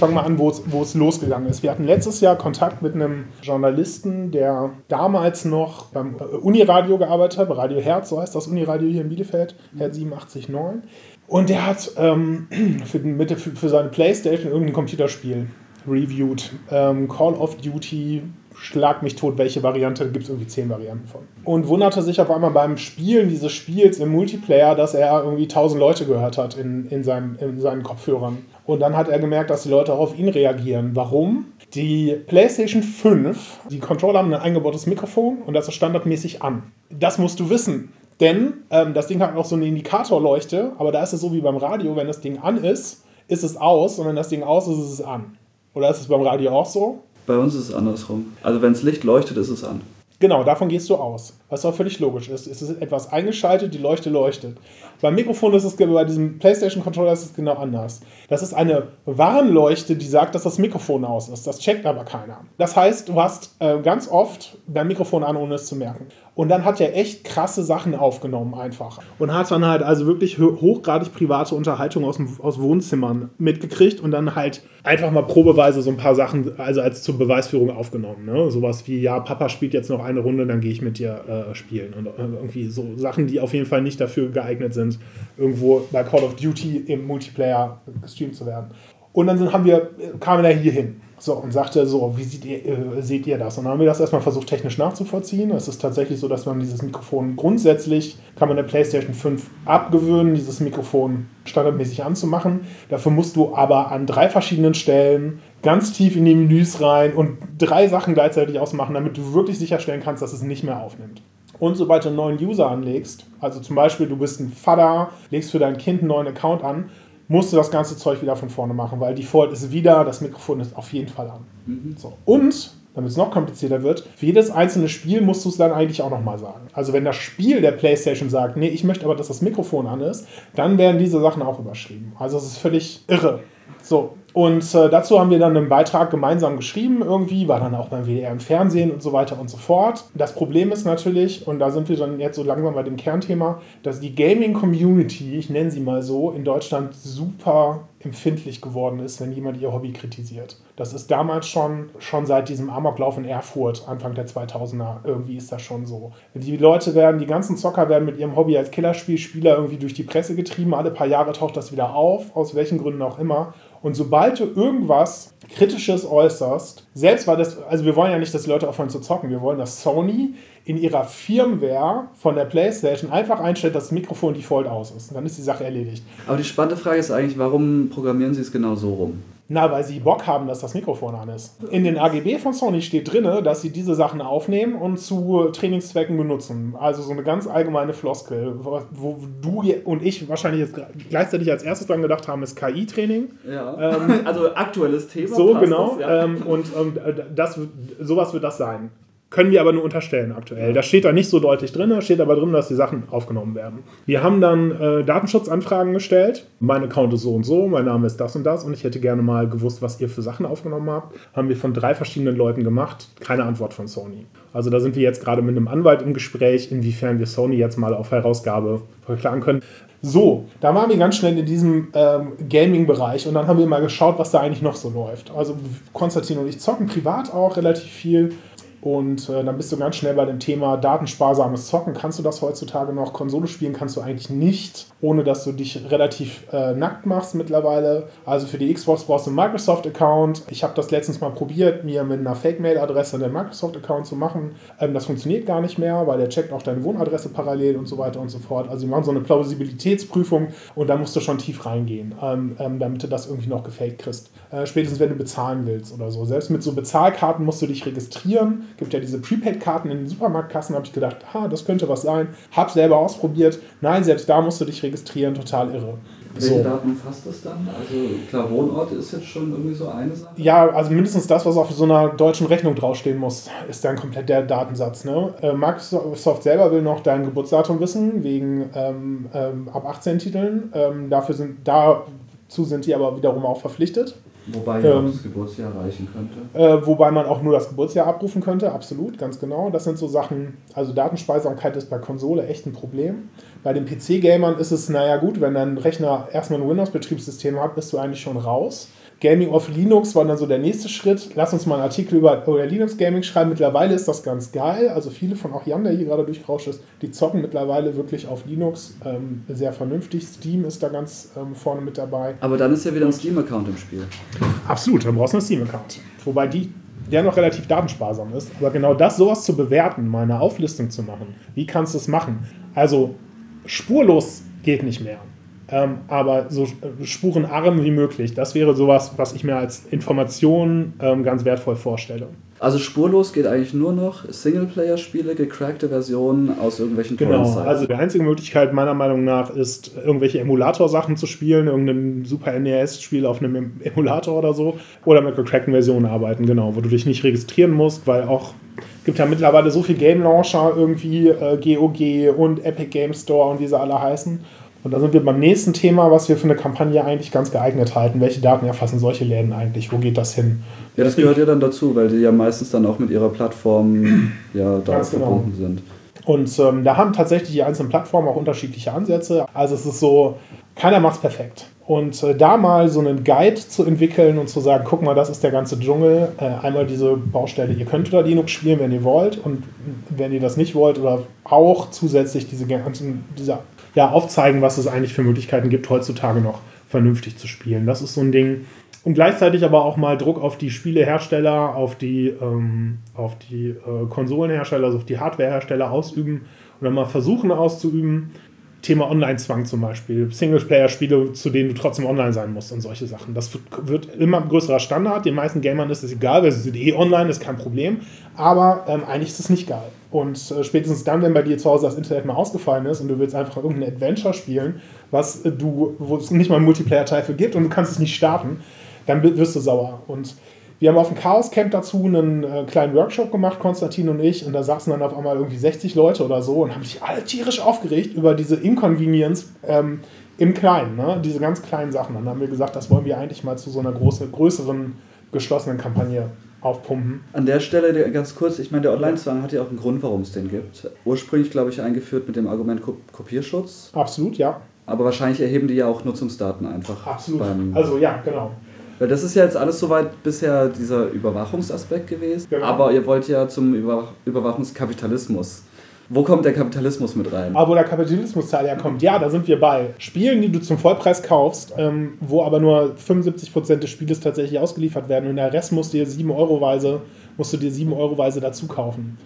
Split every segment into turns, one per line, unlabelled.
fange mal an, wo es losgegangen ist. Wir hatten letztes Jahr Kontakt mit einem Journalisten, der damals noch beim äh, Uniradio gearbeitet hat, Radio Herz, so heißt das Uniradio hier in Bielefeld, Herz 87.9. Und der hat ähm, für, mit, für, für, seine Playstation irgendein Computerspiel reviewed. Ähm, Call of Duty, schlag mich tot, welche Variante, gibt es irgendwie zehn Varianten von. Und wunderte sich auf einmal beim Spielen dieses Spiels im Multiplayer, dass er irgendwie tausend Leute gehört hat in, in, seinem, in seinen Kopfhörern. Und dann hat er gemerkt, dass die Leute auch auf ihn reagieren. Warum? Die PlayStation 5, die Controller haben ein eingebautes Mikrofon und das ist standardmäßig an. Das musst du wissen. Denn ähm, das Ding hat auch so eine Indikatorleuchte, aber da ist es so wie beim Radio, wenn das Ding an ist, ist es aus und wenn das Ding aus ist, ist es an. Oder ist es beim Radio auch so?
Bei uns ist es andersrum. Also wenn es Licht leuchtet, ist es an.
Genau, davon gehst du aus. Was auch völlig logisch ist. Es ist etwas eingeschaltet, die Leuchte leuchtet. Beim Mikrofon ist es, bei diesem PlayStation Controller ist es genau anders. Das ist eine Warnleuchte, die sagt, dass das Mikrofon aus ist. Das checkt aber keiner. Das heißt, du hast äh, ganz oft dein Mikrofon an, ohne es zu merken. Und dann hat er echt krasse Sachen aufgenommen einfach. Und hat dann halt also wirklich hochgradig private Unterhaltung aus, aus Wohnzimmern mitgekriegt und dann halt einfach mal probeweise so ein paar Sachen, also als zur Beweisführung aufgenommen. Ne? Sowas wie, ja, Papa spielt jetzt noch eine Runde, dann gehe ich mit dir äh, spielen. Und äh, irgendwie so Sachen, die auf jeden Fall nicht dafür geeignet sind, irgendwo bei Call of Duty im Multiplayer gestreamt zu werden. Und dann sind, haben wir, kamen da hier hin. So, und sagte so, wie seht ihr, äh, seht ihr das? Und dann haben wir das erstmal versucht, technisch nachzuvollziehen. Es ist tatsächlich so, dass man dieses Mikrofon grundsätzlich, kann man der PlayStation 5 abgewöhnen, dieses Mikrofon standardmäßig anzumachen. Dafür musst du aber an drei verschiedenen Stellen ganz tief in die Menüs rein und drei Sachen gleichzeitig ausmachen, damit du wirklich sicherstellen kannst, dass es nicht mehr aufnimmt. Und sobald du einen neuen User anlegst, also zum Beispiel du bist ein Vater, legst für dein Kind einen neuen Account an, musst du das ganze Zeug wieder von vorne machen, weil Default ist wieder, das Mikrofon ist auf jeden Fall an. Mhm. So. Und, damit es noch komplizierter wird, für jedes einzelne Spiel musst du es dann eigentlich auch nochmal sagen. Also wenn das Spiel der PlayStation sagt, nee, ich möchte aber, dass das Mikrofon an ist, dann werden diese Sachen auch überschrieben. Also es ist völlig irre. So, und äh, dazu haben wir dann einen Beitrag gemeinsam geschrieben, irgendwie, war dann auch beim WDR im Fernsehen und so weiter und so fort. Das Problem ist natürlich, und da sind wir dann jetzt so langsam bei dem Kernthema, dass die Gaming-Community, ich nenne sie mal so, in Deutschland super empfindlich geworden ist, wenn jemand ihr Hobby kritisiert. Das ist damals schon, schon seit diesem Amoklauf in Erfurt, Anfang der 2000er, irgendwie ist das schon so. Die Leute werden, die ganzen Zocker werden mit ihrem Hobby als Killerspielspieler irgendwie durch die Presse getrieben, alle paar Jahre taucht das wieder auf, aus welchen Gründen auch immer. Und sobald du irgendwas Kritisches äußerst, selbst weil das, also wir wollen ja nicht, dass die Leute aufhören zu zocken, wir wollen, dass Sony in ihrer Firmware von der PlayStation einfach einstellt, dass das Mikrofon default aus ist. Und dann ist die Sache erledigt.
Aber die spannende Frage ist eigentlich, warum programmieren sie es genau so rum?
Na, weil sie Bock haben, dass das Mikrofon an ist. In den AGB von Sony steht drin, dass sie diese Sachen aufnehmen und zu Trainingszwecken benutzen. Also so eine ganz allgemeine Floskel, wo du und ich wahrscheinlich jetzt gleichzeitig als erstes dran gedacht haben, ist KI-Training.
Ja. Ähm, also aktuelles Thema.
So, genau. Das, ja. ähm, und ähm, das, sowas wird das sein. Können wir aber nur unterstellen aktuell. Das steht da nicht so deutlich drin, da steht aber drin, dass die Sachen aufgenommen werden. Wir haben dann äh, Datenschutzanfragen gestellt. Mein Account ist so und so, mein Name ist das und das und ich hätte gerne mal gewusst, was ihr für Sachen aufgenommen habt. Haben wir von drei verschiedenen Leuten gemacht. Keine Antwort von Sony. Also da sind wir jetzt gerade mit einem Anwalt im Gespräch, inwiefern wir Sony jetzt mal auf Herausgabe verklagen können. So, da waren wir ganz schnell in diesem ähm, Gaming-Bereich und dann haben wir mal geschaut, was da eigentlich noch so läuft. Also Konstantin und ich zocken privat auch relativ viel und äh, dann bist du ganz schnell bei dem Thema datensparsames Zocken. Kannst du das heutzutage noch? Konsole spielen kannst du eigentlich nicht, ohne dass du dich relativ äh, nackt machst mittlerweile. Also für die Xbox brauchst du einen Microsoft-Account. Ich habe das letztens mal probiert, mir mit einer Fake-Mail-Adresse einen Microsoft-Account zu machen. Ähm, das funktioniert gar nicht mehr, weil der checkt auch deine Wohnadresse parallel und so weiter und so fort. Also die machen so eine Plausibilitätsprüfung und da musst du schon tief reingehen, ähm, ähm, damit du das irgendwie noch gefaked kriegst. Äh, spätestens wenn du bezahlen willst oder so. Selbst mit so Bezahlkarten musst du dich registrieren gibt ja diese Prepaid-Karten in den Supermarktkassen, habe ich gedacht, ah, das könnte was sein. Hab selber ausprobiert. Nein, selbst da musst du dich registrieren, total irre.
Welche so. Daten umfasst das dann? Also klar, Wohnort ist jetzt schon irgendwie so eine Sache.
Ja, also mindestens das, was auf so einer deutschen Rechnung draufstehen muss, ist dann komplett der Datensatz. Ne? Äh, Microsoft selber will noch dein Geburtsdatum wissen, wegen ähm, ähm, ab 18 Titeln. Ähm, dafür sind, dazu sind die aber wiederum auch verpflichtet.
Wobei ähm, das Geburtsjahr reichen könnte.
Äh, wobei man auch nur das Geburtsjahr abrufen könnte, absolut, ganz genau. Das sind so Sachen, also Datenspeisamkeit ist bei Konsole echt ein Problem. Bei den PC-Gamern ist es, naja gut, wenn dein Rechner erstmal ein Windows-Betriebssystem hat, bist du eigentlich schon raus. Gaming of Linux war dann so der nächste Schritt. Lass uns mal einen Artikel über, über Linux Gaming schreiben. Mittlerweile ist das ganz geil. Also viele von auch Jan, der hier gerade durchgerauscht ist, die zocken mittlerweile wirklich auf Linux ähm, sehr vernünftig. Steam ist da ganz ähm, vorne mit dabei.
Aber dann ist ja wieder ein Steam-Account im Spiel.
Absolut, dann brauchst du einen Steam-Account. Wobei die, der noch relativ datensparsam ist. Aber genau das, sowas zu bewerten, mal eine Auflistung zu machen, wie kannst du es machen? Also spurlos geht nicht mehr. Ähm, aber so äh, spurenarm wie möglich. Das wäre sowas, was ich mir als Information ähm, ganz wertvoll vorstelle.
Also spurlos geht eigentlich nur noch Singleplayer-Spiele, gecrackte Versionen aus irgendwelchen
Genau, also die einzige Möglichkeit meiner Meinung nach ist, irgendwelche Emulator-Sachen zu spielen, irgendein Super NES-Spiel auf einem Emulator oder so, oder mit gecrackten Versionen arbeiten, genau, wo du dich nicht registrieren musst, weil auch gibt ja mittlerweile so viel Game Launcher irgendwie, äh, GOG und Epic Game Store und wie sie alle heißen. Und da sind wir beim nächsten Thema, was wir für eine Kampagne eigentlich ganz geeignet halten. Welche Daten erfassen solche Läden eigentlich? Wo geht das hin?
Ja, das gehört ja dann dazu, weil die ja meistens dann auch mit ihrer Plattform ja darauf genau. verbunden sind.
Und ähm, da haben tatsächlich die einzelnen Plattformen auch unterschiedliche Ansätze. Also es ist so, keiner macht es perfekt. Und äh, da mal so einen Guide zu entwickeln und zu sagen, guck mal, das ist der ganze Dschungel. Äh, einmal diese Baustelle, ihr könnt unter Linux spielen, wenn ihr wollt. Und wenn ihr das nicht wollt, oder auch zusätzlich diese ganzen, diese ja, aufzeigen, was es eigentlich für Möglichkeiten gibt, heutzutage noch vernünftig zu spielen. Das ist so ein Ding. Und gleichzeitig aber auch mal Druck auf die Spielehersteller, auf die, ähm, auf die äh, Konsolenhersteller, also auf die Hardwarehersteller ausüben und dann mal versuchen auszuüben. Thema Online-Zwang zum Beispiel, Singleplayer-Spiele, zu denen du trotzdem online sein musst und solche Sachen. Das wird immer größerer Standard. Den meisten Gamern ist es egal, weil sie sind eh online, ist kein Problem. Aber ähm, eigentlich ist es nicht geil. Und äh, spätestens dann, wenn bei dir zu Hause das Internet mal ausgefallen ist und du willst einfach irgendein Adventure spielen, was äh, du, wo es nicht mal einen Multiplayer-Teil für gibt und du kannst es nicht starten, dann wirst du sauer. Und wir haben auf dem Chaos Camp dazu einen äh, kleinen Workshop gemacht, Konstantin und ich, und da saßen dann auf einmal irgendwie 60 Leute oder so und haben sich alle tierisch aufgeregt über diese Inconvenience ähm, im Kleinen, ne? diese ganz kleinen Sachen. Dann haben wir gesagt, das wollen wir eigentlich mal zu so einer großen, größeren, geschlossenen Kampagne aufpumpen.
An der Stelle ganz kurz, ich meine, der Online-Zwang hat ja auch einen Grund, warum es den gibt. Ursprünglich, glaube ich, eingeführt mit dem Argument Kopierschutz.
Absolut, ja.
Aber wahrscheinlich erheben die ja auch Nutzungsdaten einfach.
Absolut. also ja, genau.
Weil das ist ja jetzt alles soweit bisher dieser Überwachungsaspekt gewesen. Genau. Aber ihr wollt ja zum Überwach Überwachungskapitalismus. Wo kommt der Kapitalismus mit rein?
Aber wo der Kapitalismusteil herkommt, ja, da sind wir bei. Spielen, die du zum Vollpreis kaufst, ähm, wo aber nur 75% des Spieles tatsächlich ausgeliefert werden und der Rest musst du dir 7 Euro weise, musst du dir 7 Euro weise dazu kaufen.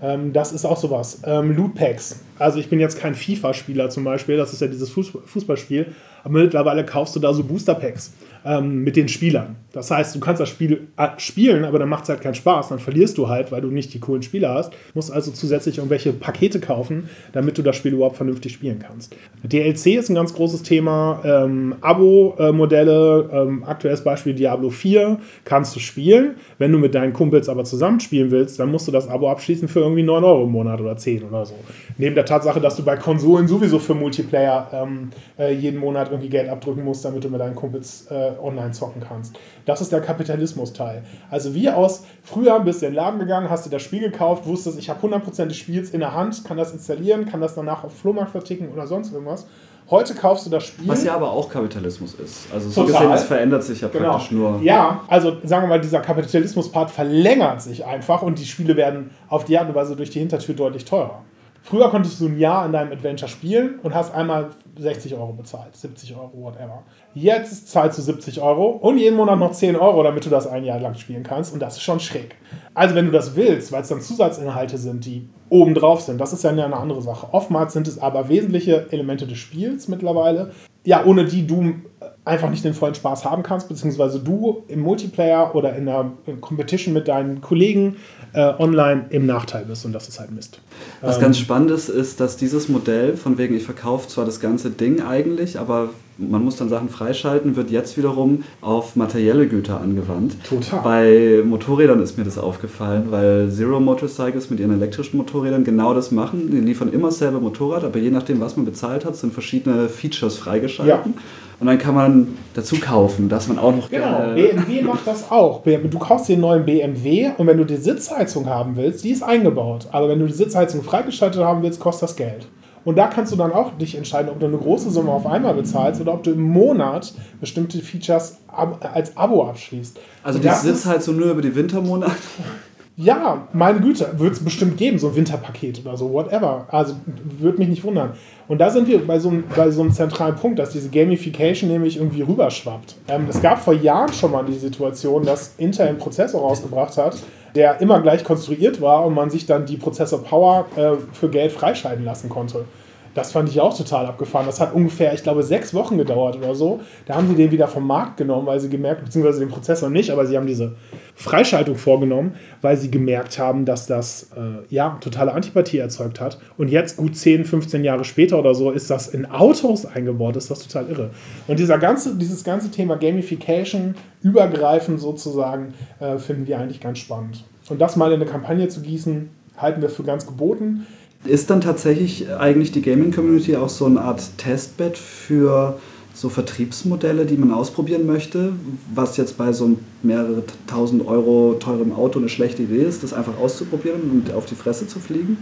Ähm, das ist auch sowas. Ähm, Loot Packs. Also ich bin jetzt kein FIFA-Spieler zum Beispiel, das ist ja dieses Fußballspiel, aber mittlerweile kaufst du da so Booster Packs ähm, mit den Spielern. Das heißt, du kannst das Spiel äh, spielen, aber dann macht es halt keinen Spaß. Dann verlierst du halt, weil du nicht die coolen Spieler hast. Du musst also zusätzlich irgendwelche Pakete kaufen, damit du das Spiel überhaupt vernünftig spielen kannst. DLC ist ein ganz großes Thema. Ähm, Abo-Modelle, ähm, aktuelles Beispiel Diablo 4, kannst du spielen. Wenn du mit deinen Kumpels aber zusammenspielen willst, dann musst du das Abo abschließen für irgendwie 9 Euro im Monat oder 10 oder so. Neben der Tatsache, dass du bei Konsolen sowieso für Multiplayer ähm, äh, jeden Monat irgendwie Geld abdrücken musst, damit du mit deinen Kumpels äh, online zocken kannst. Das ist der Kapitalismus-Teil. Also wie aus, früher bist du in den Laden gegangen, hast dir das Spiel gekauft, wusstest, ich habe 100% des Spiels in der Hand, kann das installieren, kann das danach auf Flohmarkt verticken oder sonst irgendwas. Heute kaufst du das Spiel.
Was ja aber auch Kapitalismus ist. Also so Total. gesehen, es verändert sich ja genau. praktisch nur.
Ja, also sagen wir mal, dieser Kapitalismus-Part verlängert sich einfach und die Spiele werden auf die Art und Weise durch die Hintertür deutlich teurer. Früher konntest du ein Jahr an deinem Adventure spielen und hast einmal 60 Euro bezahlt, 70 Euro, whatever. Jetzt zahlst du 70 Euro und jeden Monat noch 10 Euro, damit du das ein Jahr lang spielen kannst und das ist schon schräg. Also wenn du das willst, weil es dann Zusatzinhalte sind, die oben drauf sind, das ist ja eine andere Sache. Oftmals sind es aber wesentliche Elemente des Spiels mittlerweile, ja, ohne die du einfach nicht den vollen Spaß haben kannst, beziehungsweise du im Multiplayer oder in der Competition mit deinen Kollegen äh, online im Nachteil bist und das ist halt Mist.
Was ähm, ganz spannend ist, ist, dass dieses Modell, von wegen ich verkaufe zwar das ganze Ding eigentlich, aber man muss dann Sachen freischalten, wird jetzt wiederum auf materielle Güter angewandt.
Total.
Bei Motorrädern ist mir das aufgefallen, weil Zero Motorcycles mit ihren elektrischen Motorrädern genau das machen. Die liefern immer selber Motorrad, aber je nachdem, was man bezahlt hat, sind verschiedene Features freigeschalten. Ja. Und dann kann man dazu kaufen, dass man auch noch
Genau, BMW macht das auch. Du kaufst den neuen BMW und wenn du die Sitzheizung haben willst, die ist eingebaut. Aber wenn du die Sitzheizung freigeschaltet haben willst, kostet das Geld. Und da kannst du dann auch dich entscheiden, ob du eine große Summe auf einmal bezahlst oder ob du im Monat bestimmte Features ab, als Abo abschließt.
Also die sitzt halt so nur über die Wintermonate?
Ja, meine Güte, wird es bestimmt geben, so ein Winterpaket oder so, whatever. Also würde mich nicht wundern. Und da sind wir bei so, einem, bei so einem zentralen Punkt, dass diese Gamification nämlich irgendwie rüberschwappt. Ähm, es gab vor Jahren schon mal die Situation, dass Intel einen Prozessor rausgebracht hat, der immer gleich konstruiert war und man sich dann die Prozessor Power äh, für Geld freischalten lassen konnte. Das fand ich auch total abgefahren. Das hat ungefähr, ich glaube, sechs Wochen gedauert oder so. Da haben sie den wieder vom Markt genommen, weil sie gemerkt, beziehungsweise den Prozessor nicht, aber sie haben diese Freischaltung vorgenommen, weil sie gemerkt haben, dass das äh, ja totale Antipathie erzeugt hat. Und jetzt, gut 10, 15 Jahre später oder so, ist das in Autos eingebaut. Ist das total irre. Und dieser ganze, dieses ganze Thema Gamification, übergreifend sozusagen, äh, finden wir eigentlich ganz spannend. Und das mal in eine Kampagne zu gießen, halten wir für ganz geboten.
Ist dann tatsächlich eigentlich die Gaming-Community auch so eine Art Testbed für so Vertriebsmodelle, die man ausprobieren möchte, was jetzt bei so mehrere tausend Euro teurem Auto eine schlechte Idee ist, das einfach auszuprobieren und auf die Fresse zu fliegen?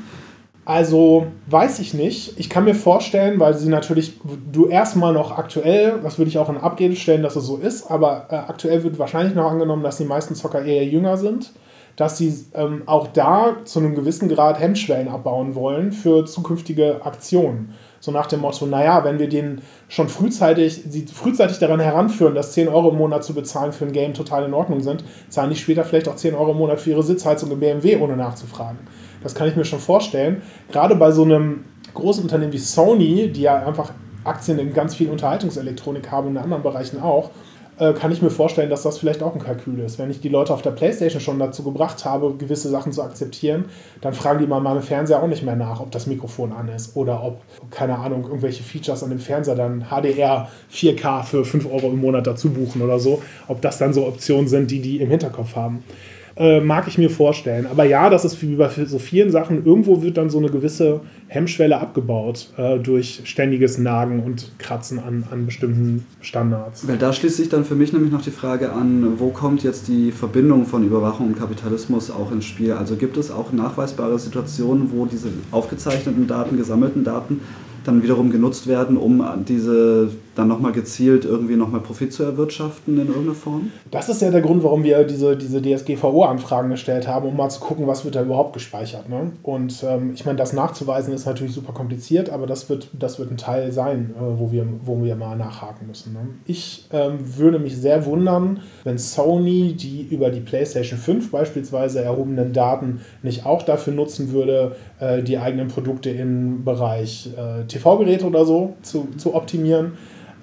Also weiß ich nicht. Ich kann mir vorstellen, weil sie natürlich, du erstmal noch aktuell, das würde ich auch in Abrede stellen, dass es so ist, aber äh, aktuell wird wahrscheinlich noch angenommen, dass die meisten Zocker eher jünger sind dass sie ähm, auch da zu einem gewissen Grad Hemmschwellen abbauen wollen für zukünftige Aktionen. So nach dem Motto, naja, wenn wir den schon frühzeitig, sie frühzeitig daran heranführen, dass 10 Euro im Monat zu bezahlen für ein Game total in Ordnung sind, zahlen die später vielleicht auch 10 Euro im Monat für ihre Sitzheizung im BMW, ohne nachzufragen. Das kann ich mir schon vorstellen. Gerade bei so einem großen Unternehmen wie Sony, die ja einfach Aktien in ganz viel Unterhaltungselektronik haben und in anderen Bereichen auch, äh, kann ich mir vorstellen, dass das vielleicht auch ein Kalkül ist. Wenn ich die Leute auf der Playstation schon dazu gebracht habe, gewisse Sachen zu akzeptieren, dann fragen die mal meinem Fernseher auch nicht mehr nach, ob das Mikrofon an ist oder ob, keine Ahnung, irgendwelche Features an dem Fernseher dann HDR 4K für 5 Euro im Monat dazu buchen oder so, ob das dann so Optionen sind, die die im Hinterkopf haben. Äh, mag ich mir vorstellen. Aber ja, das ist wie bei so vielen Sachen, irgendwo wird dann so eine gewisse Hemmschwelle abgebaut äh, durch ständiges Nagen und Kratzen an, an bestimmten Standards.
Weil da schließt sich dann für mich nämlich noch die Frage an, wo kommt jetzt die Verbindung von Überwachung und Kapitalismus auch ins Spiel? Also gibt es auch nachweisbare Situationen, wo diese aufgezeichneten Daten, gesammelten Daten dann wiederum genutzt werden, um diese dann nochmal gezielt irgendwie nochmal Profit zu erwirtschaften in irgendeiner Form?
Das ist ja der Grund, warum wir diese, diese DSGVO-Anfragen gestellt haben, um mal zu gucken, was wird da überhaupt gespeichert. Ne? Und ähm, ich meine, das nachzuweisen ist natürlich super kompliziert, aber das wird, das wird ein Teil sein, äh, wo, wir, wo wir mal nachhaken müssen. Ne? Ich ähm, würde mich sehr wundern, wenn Sony die über die PlayStation 5 beispielsweise erhobenen Daten nicht auch dafür nutzen würde, äh, die eigenen Produkte im Bereich äh, TV-Geräte oder so zu, zu optimieren.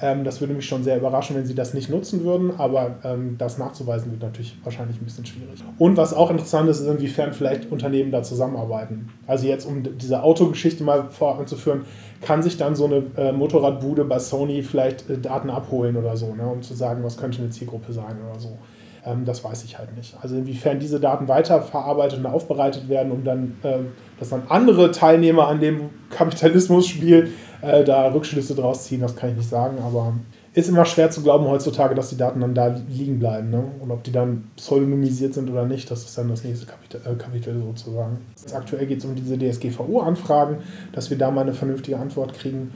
Ähm, das würde mich schon sehr überraschen, wenn sie das nicht nutzen würden, aber ähm, das nachzuweisen wird natürlich wahrscheinlich ein bisschen schwierig. Und was auch interessant ist, ist, inwiefern vielleicht Unternehmen da zusammenarbeiten. Also jetzt, um diese Autogeschichte mal voranzuführen, kann sich dann so eine äh, Motorradbude bei Sony vielleicht äh, Daten abholen oder so, ne, um zu sagen, was könnte eine Zielgruppe sein oder so. Ähm, das weiß ich halt nicht. Also inwiefern diese Daten weiterverarbeitet und aufbereitet werden, um dann, ähm, dass dann andere Teilnehmer an dem Kapitalismusspiel äh, da Rückschlüsse draus ziehen, das kann ich nicht sagen, aber ist immer schwer zu glauben heutzutage, dass die Daten dann da liegen bleiben. Ne? Und ob die dann pseudonymisiert sind oder nicht, das ist dann das nächste Kapitel, äh, Kapitel sozusagen. Jetzt aktuell geht es um diese DSGVO-Anfragen, dass wir da mal eine vernünftige Antwort kriegen.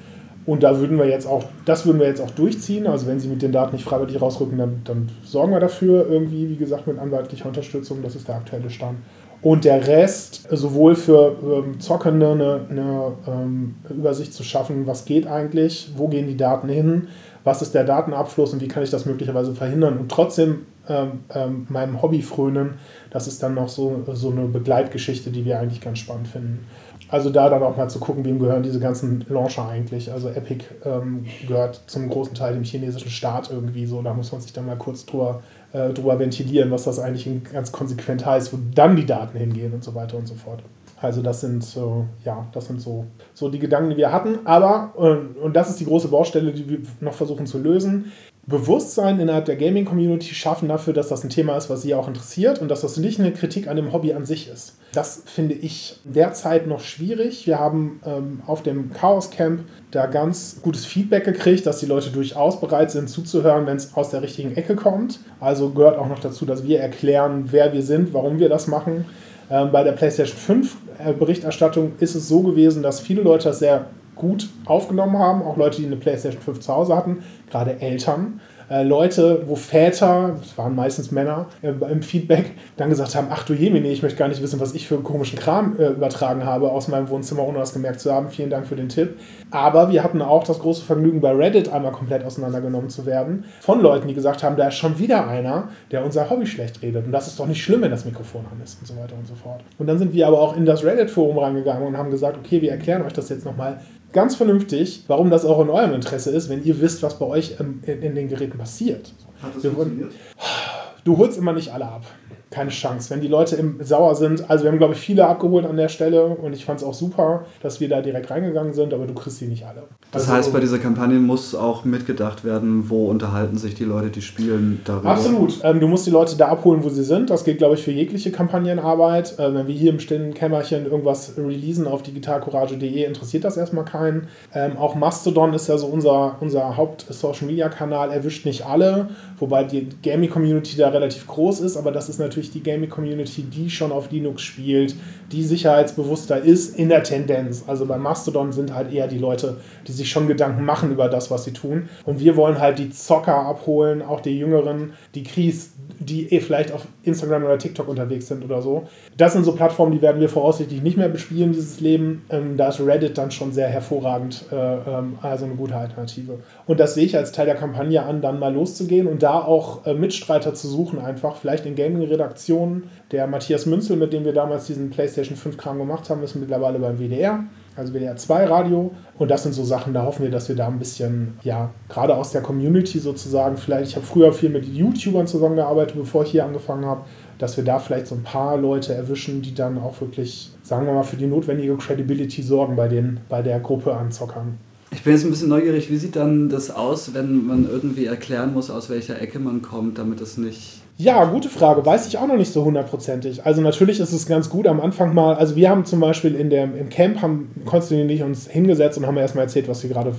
Und da würden wir jetzt auch, das würden wir jetzt auch durchziehen. Also wenn sie mit den Daten nicht freiwillig rausrücken, dann, dann sorgen wir dafür irgendwie, wie gesagt, mit anwaltlicher Unterstützung. Das ist der aktuelle Stand. Und der Rest, sowohl für ähm, Zockende eine, eine ähm, Übersicht zu schaffen, was geht eigentlich, wo gehen die Daten hin, was ist der Datenabfluss und wie kann ich das möglicherweise verhindern und trotzdem ähm, ähm meinem Hobby frönen, das ist dann noch so, so eine Begleitgeschichte, die wir eigentlich ganz spannend finden. Also da dann auch mal zu gucken, wem gehören diese ganzen Launcher eigentlich. Also Epic ähm, gehört zum großen Teil dem chinesischen Staat irgendwie so. Da muss man sich dann mal kurz drüber, äh, drüber ventilieren, was das eigentlich ganz konsequent heißt, wo dann die Daten hingehen und so weiter und so fort. Also das sind so, ja, das sind so, so die Gedanken, die wir hatten. Aber, und, und das ist die große Baustelle, die wir noch versuchen zu lösen. Bewusstsein innerhalb der Gaming-Community schaffen dafür, dass das ein Thema ist, was sie auch interessiert und dass das nicht eine Kritik an dem Hobby an sich ist. Das finde ich derzeit noch schwierig. Wir haben ähm, auf dem Chaos Camp da ganz gutes Feedback gekriegt, dass die Leute durchaus bereit sind zuzuhören, wenn es aus der richtigen Ecke kommt. Also gehört auch noch dazu, dass wir erklären, wer wir sind, warum wir das machen. Ähm, bei der PlayStation 5 äh, Berichterstattung ist es so gewesen, dass viele Leute das sehr gut aufgenommen haben, auch Leute, die eine PlayStation 5 zu Hause hatten, gerade Eltern, äh, Leute, wo Väter, das waren meistens Männer, äh, im Feedback dann gesagt haben, ach du Jemine, ich möchte gar nicht wissen, was ich für komischen Kram äh, übertragen habe aus meinem Wohnzimmer, ohne das gemerkt zu haben. Vielen Dank für den Tipp. Aber wir hatten auch das große Vergnügen, bei Reddit einmal komplett auseinandergenommen zu werden von Leuten, die gesagt haben, da ist schon wieder einer, der unser Hobby schlecht redet. Und das ist doch nicht schlimm, wenn das Mikrofon an ist und so weiter und so fort. Und dann sind wir aber auch in das Reddit-Forum reingegangen und haben gesagt, okay, wir erklären euch das jetzt nochmal ganz vernünftig, warum das auch in eurem Interesse ist, wenn ihr wisst, was bei euch in, in den Geräten passiert. Hat das funktioniert? Du holst immer nicht alle ab keine Chance. Wenn die Leute im sauer sind, also wir haben, glaube ich, viele abgeholt an der Stelle und ich fand es auch super, dass wir da direkt reingegangen sind, aber du kriegst sie nicht alle.
Das also, heißt, bei dieser Kampagne muss auch mitgedacht werden, wo unterhalten sich die Leute, die spielen darüber.
Absolut. Ähm, du musst die Leute da abholen, wo sie sind. Das gilt, glaube ich, für jegliche Kampagnenarbeit. Äh, wenn wir hier im stillen Kämmerchen irgendwas releasen auf digitalcourage.de, interessiert das erstmal keinen. Ähm, auch Mastodon ist ja so unser, unser Haupt-Social-Media-Kanal, erwischt nicht alle, wobei die Gaming-Community da relativ groß ist, aber das ist natürlich natürlich die Gaming-Community, die schon auf Linux spielt, die sicherheitsbewusster ist in der Tendenz. Also bei Mastodon sind halt eher die Leute, die sich schon Gedanken machen über das, was sie tun. Und wir wollen halt die Zocker abholen, auch die Jüngeren, die Kries, die eh vielleicht auf Instagram oder TikTok unterwegs sind oder so. Das sind so Plattformen, die werden wir voraussichtlich nicht mehr bespielen, dieses Leben. Ähm, da ist Reddit dann schon sehr hervorragend, äh, ähm, also eine gute Alternative. Und das sehe ich als Teil der Kampagne an, dann mal loszugehen und da auch äh, Mitstreiter zu suchen, einfach vielleicht in Gaming-Redaktionen. Der Matthias Münzel, mit dem wir damals diesen PlayStation 5-Kram gemacht haben, ist mittlerweile beim WDR also WDR 2 Radio. Und das sind so Sachen, da hoffen wir, dass wir da ein bisschen, ja, gerade aus der Community sozusagen, vielleicht, ich habe früher viel mit YouTubern zusammengearbeitet, bevor ich hier angefangen habe, dass wir da vielleicht so ein paar Leute erwischen, die dann auch wirklich, sagen wir mal, für die notwendige Credibility sorgen bei, den, bei der Gruppe an Zockern.
Ich bin jetzt ein bisschen neugierig, wie sieht dann das aus, wenn man irgendwie erklären muss, aus welcher Ecke man kommt, damit es nicht
ja, gute Frage. Weiß ich auch noch nicht so hundertprozentig. Also natürlich ist es ganz gut am Anfang mal. Also wir haben zum Beispiel in der, im Camp haben Konstantin und ich uns hingesetzt und haben erstmal erzählt, was wir gerade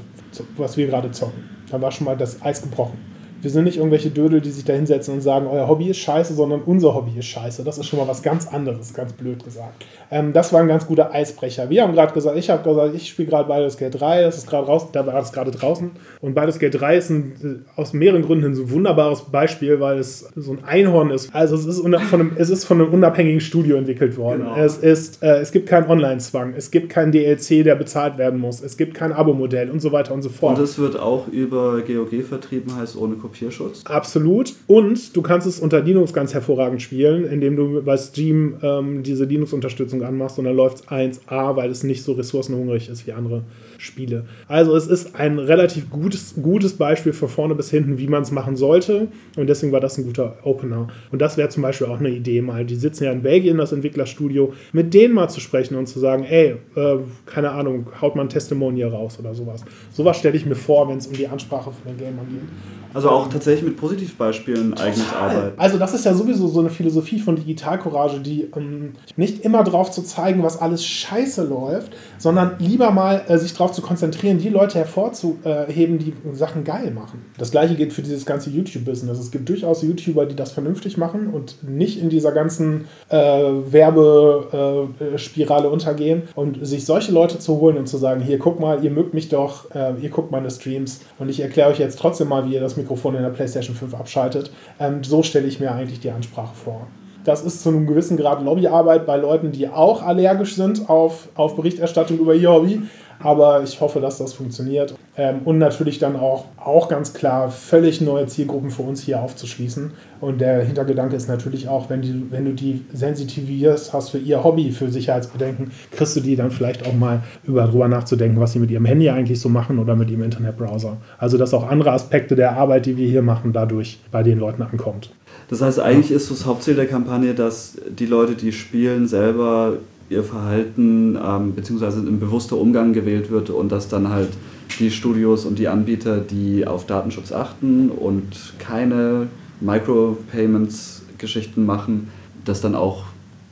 was wir gerade zocken. Da war schon mal das Eis gebrochen. Wir sind nicht irgendwelche Dödel, die sich da hinsetzen und sagen, euer Hobby ist scheiße, sondern unser Hobby ist scheiße. Das ist schon mal was ganz anderes, ganz blöd gesagt. Ähm, das war ein ganz guter Eisbrecher. Wir haben gerade gesagt, ich habe gesagt, ich spiele gerade Baldur's Gate 3, das ist gerade raus, da war es gerade draußen. Und Baldur's Gate 3 ist ein, aus mehreren Gründen ein so wunderbares Beispiel, weil es so ein Einhorn ist. Also es ist von einem, es ist von einem unabhängigen Studio entwickelt worden. Genau. Es, ist, äh, es gibt keinen Online-Zwang, es gibt keinen DLC, der bezahlt werden muss, es gibt kein Abo-Modell und so weiter und so fort.
Und es wird auch über GOG vertrieben, heißt ohne Kopie Kopierschutz.
Absolut. Und du kannst es unter Linux ganz hervorragend spielen, indem du bei Steam ähm, diese Linux-Unterstützung anmachst und dann läuft es 1A, weil es nicht so ressourcenhungrig ist wie andere Spiele. Also es ist ein relativ gutes, gutes Beispiel von vorne bis hinten, wie man es machen sollte. Und deswegen war das ein guter Opener. Und das wäre zum Beispiel auch eine Idee mal. Die sitzen ja in Belgien, das Entwicklerstudio, mit denen mal zu sprechen und zu sagen, ey, äh, keine Ahnung, haut mal ein Testimonial raus oder sowas. Sowas stelle ich mir vor, wenn es um die Ansprache von den Gamern geht.
Also auch tatsächlich mit Positivbeispielen eigentlich arbeiten.
Also das ist ja sowieso so eine Philosophie von Digitalcourage, die ähm, nicht immer drauf zu zeigen, was alles scheiße läuft, sondern lieber mal äh, sich darauf zu konzentrieren, die Leute hervorzuheben, die Sachen geil machen. Das gleiche gilt für dieses ganze YouTube-Business. Es gibt durchaus YouTuber, die das vernünftig machen und nicht in dieser ganzen äh, Werbespirale untergehen und sich solche Leute zu holen und zu sagen, hier guck mal, ihr mögt mich doch, äh, ihr guckt meine Streams und ich erkläre euch jetzt trotzdem mal, wie ihr das Mikrofon in der PlayStation 5 abschaltet. Ähm, so stelle ich mir eigentlich die Ansprache vor. Das ist zu einem gewissen Grad Lobbyarbeit bei Leuten, die auch allergisch sind auf, auf Berichterstattung über ihr Hobby. Aber ich hoffe, dass das funktioniert. Ähm, und natürlich dann auch, auch ganz klar völlig neue Zielgruppen für uns hier aufzuschließen. Und der Hintergedanke ist natürlich auch, wenn, die, wenn du die sensitivierst hast für ihr Hobby, für Sicherheitsbedenken, kriegst du die dann vielleicht auch mal über darüber nachzudenken, was sie mit ihrem Handy eigentlich so machen oder mit ihrem Internetbrowser. Also dass auch andere Aspekte der Arbeit, die wir hier machen, dadurch bei den Leuten ankommt.
Das heißt, eigentlich ist das Hauptziel der Kampagne, dass die Leute, die spielen, selber ihr Verhalten ähm, beziehungsweise ein bewusster Umgang gewählt wird und dass dann halt die Studios und die Anbieter, die auf Datenschutz achten und keine Micropayments-Geschichten machen, das dann auch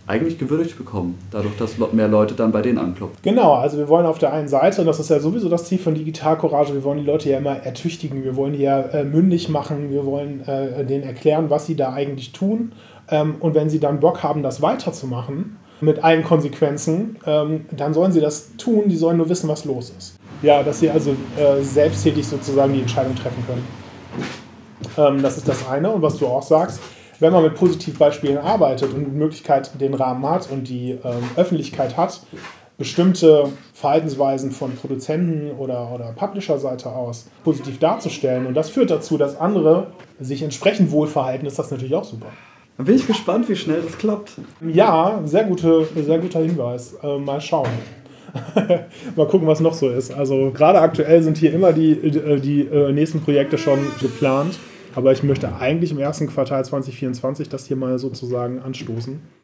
eigentlich gewürdigt bekommen, dadurch, dass mehr Leute dann bei denen anklopfen.
Genau, also wir wollen auf der einen Seite, und das ist ja sowieso das Ziel von Digital Courage, wir wollen die Leute ja immer ertüchtigen, wir wollen die ja äh, mündig machen, wir wollen äh, denen erklären, was sie da eigentlich tun. Ähm, und wenn sie dann Bock haben, das weiterzumachen, mit allen Konsequenzen, ähm, dann sollen sie das tun, die sollen nur wissen, was los ist. Ja, dass sie also äh, selbsttätig sozusagen die Entscheidung treffen können. Ähm, das ist das eine. Und was du auch sagst, wenn man mit Positivbeispielen arbeitet und die Möglichkeit den Rahmen hat und die ähm, Öffentlichkeit hat, bestimmte Verhaltensweisen von Produzenten oder, oder Publisher-Seite aus positiv darzustellen und das führt dazu, dass andere sich entsprechend wohl verhalten, ist das natürlich auch super.
Dann bin ich gespannt, wie schnell das klappt.
Ja, sehr, gute, sehr guter Hinweis. Äh, mal schauen. mal gucken, was noch so ist. Also gerade aktuell sind hier immer die, die, die äh, nächsten Projekte schon geplant. Aber ich möchte eigentlich im ersten Quartal 2024 das hier mal sozusagen anstoßen.